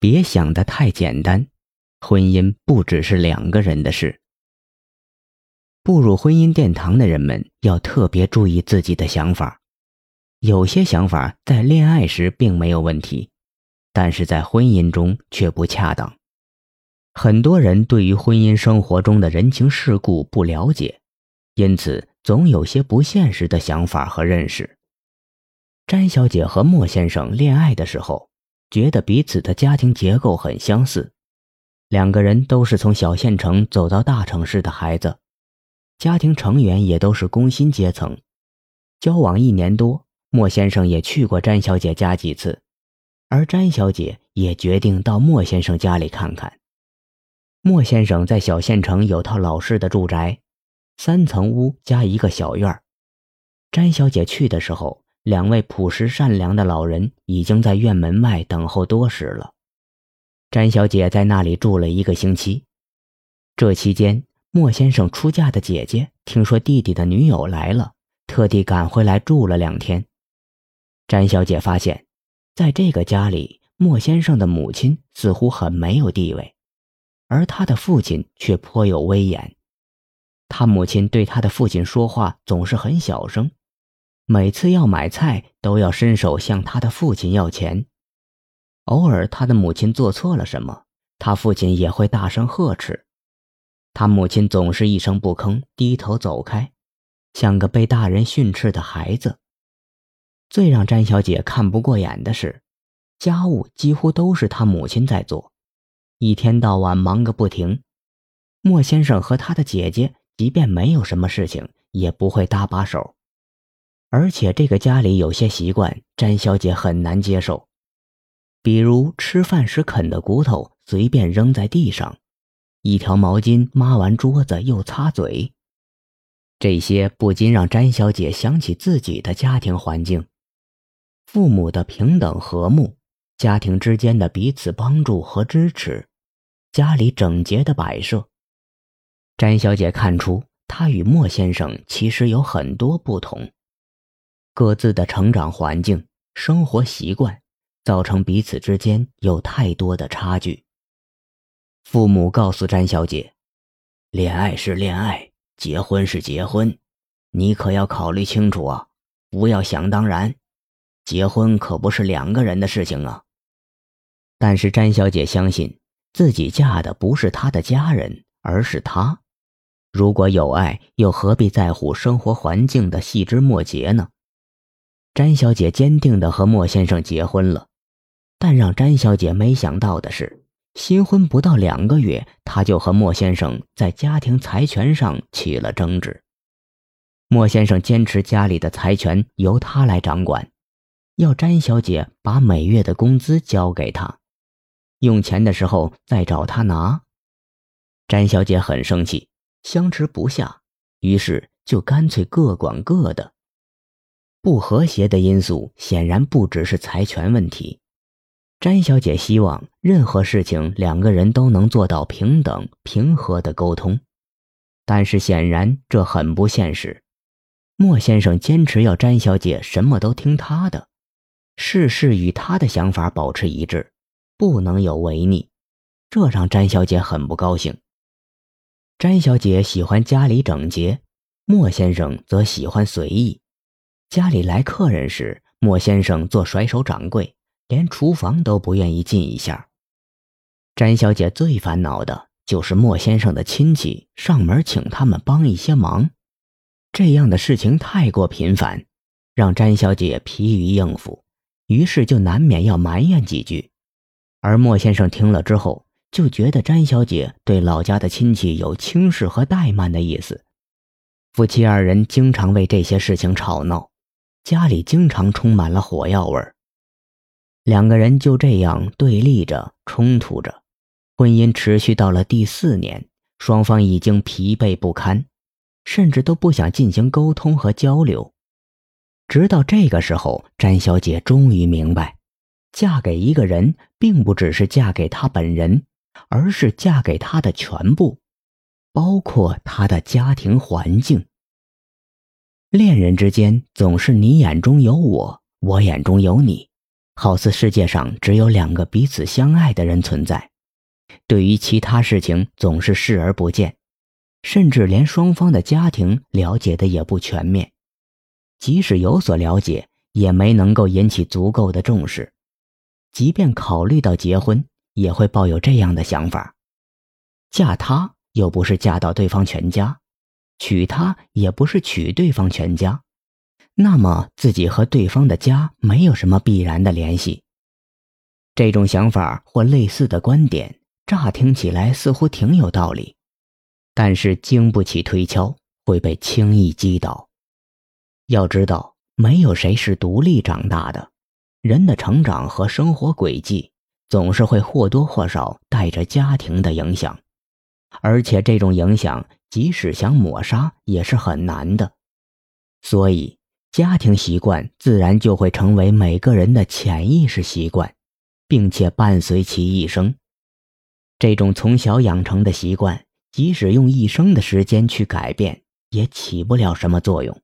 别想的太简单，婚姻不只是两个人的事。步入婚姻殿堂的人们要特别注意自己的想法，有些想法在恋爱时并没有问题，但是在婚姻中却不恰当。很多人对于婚姻生活中的人情世故不了解，因此总有些不现实的想法和认识。詹小姐和莫先生恋爱的时候，觉得彼此的家庭结构很相似，两个人都是从小县城走到大城市的孩子，家庭成员也都是工薪阶层。交往一年多，莫先生也去过詹小姐家几次，而詹小姐也决定到莫先生家里看看。莫先生在小县城有套老式的住宅，三层屋加一个小院儿。詹小姐去的时候。两位朴实善良的老人已经在院门外等候多时了。詹小姐在那里住了一个星期。这期间，莫先生出嫁的姐姐听说弟弟的女友来了，特地赶回来住了两天。詹小姐发现，在这个家里，莫先生的母亲似乎很没有地位，而他的父亲却颇有威严。他母亲对他的父亲说话总是很小声。每次要买菜，都要伸手向他的父亲要钱。偶尔，他的母亲做错了什么，他父亲也会大声呵斥。他母亲总是一声不吭，低头走开，像个被大人训斥的孩子。最让詹小姐看不过眼的是，家务几乎都是他母亲在做，一天到晚忙个不停。莫先生和他的姐姐，即便没有什么事情，也不会搭把手。而且这个家里有些习惯，詹小姐很难接受，比如吃饭时啃的骨头随便扔在地上，一条毛巾抹完桌子又擦嘴，这些不禁让詹小姐想起自己的家庭环境，父母的平等和睦，家庭之间的彼此帮助和支持，家里整洁的摆设。詹小姐看出，她与莫先生其实有很多不同。各自的成长环境、生活习惯，造成彼此之间有太多的差距。父母告诉詹小姐：“恋爱是恋爱，结婚是结婚，你可要考虑清楚啊，不要想当然。结婚可不是两个人的事情啊。”但是詹小姐相信自己嫁的不是他的家人，而是他。如果有爱，又何必在乎生活环境的细枝末节呢？詹小姐坚定地和莫先生结婚了，但让詹小姐没想到的是，新婚不到两个月，她就和莫先生在家庭财权上起了争执。莫先生坚持家里的财权由他来掌管，要詹小姐把每月的工资交给他，用钱的时候再找他拿。詹小姐很生气，相持不下，于是就干脆各管各的。不和谐的因素显然不只是财权问题。詹小姐希望任何事情两个人都能做到平等平和的沟通，但是显然这很不现实。莫先生坚持要詹小姐什么都听他的，事事与他的想法保持一致，不能有违逆，这让詹小姐很不高兴。詹小姐喜欢家里整洁，莫先生则喜欢随意。家里来客人时，莫先生做甩手掌柜，连厨房都不愿意进一下。詹小姐最烦恼的就是莫先生的亲戚上门请他们帮一些忙，这样的事情太过频繁，让詹小姐疲于应付，于是就难免要埋怨几句。而莫先生听了之后，就觉得詹小姐对老家的亲戚有轻视和怠慢的意思。夫妻二人经常为这些事情吵闹。家里经常充满了火药味儿，两个人就这样对立着、冲突着，婚姻持续到了第四年，双方已经疲惫不堪，甚至都不想进行沟通和交流。直到这个时候，詹小姐终于明白，嫁给一个人，并不只是嫁给他本人，而是嫁给他的全部，包括他的家庭环境。恋人之间总是你眼中有我，我眼中有你，好似世界上只有两个彼此相爱的人存在，对于其他事情总是视而不见，甚至连双方的家庭了解的也不全面，即使有所了解，也没能够引起足够的重视。即便考虑到结婚，也会抱有这样的想法：嫁他又不是嫁到对方全家，娶她也不是娶对方全家。那么自己和对方的家没有什么必然的联系。这种想法或类似的观点，乍听起来似乎挺有道理，但是经不起推敲，会被轻易击倒。要知道，没有谁是独立长大的，人的成长和生活轨迹总是会或多或少带着家庭的影响，而且这种影响即使想抹杀也是很难的，所以。家庭习惯自然就会成为每个人的潜意识习惯，并且伴随其一生。这种从小养成的习惯，即使用一生的时间去改变，也起不了什么作用。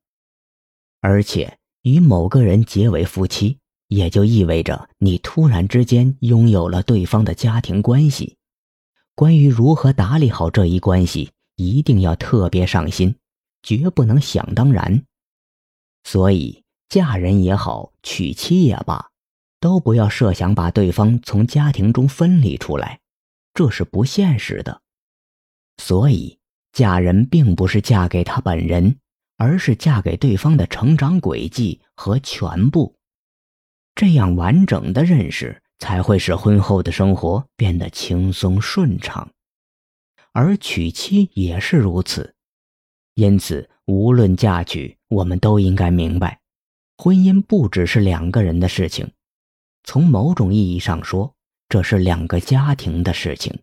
而且，与某个人结为夫妻，也就意味着你突然之间拥有了对方的家庭关系。关于如何打理好这一关系，一定要特别上心，绝不能想当然。所以，嫁人也好，娶妻也罢，都不要设想把对方从家庭中分离出来，这是不现实的。所以，嫁人并不是嫁给他本人，而是嫁给对方的成长轨迹和全部。这样完整的认识，才会使婚后的生活变得轻松顺畅。而娶妻也是如此。因此，无论嫁娶，我们都应该明白，婚姻不只是两个人的事情，从某种意义上说，这是两个家庭的事情。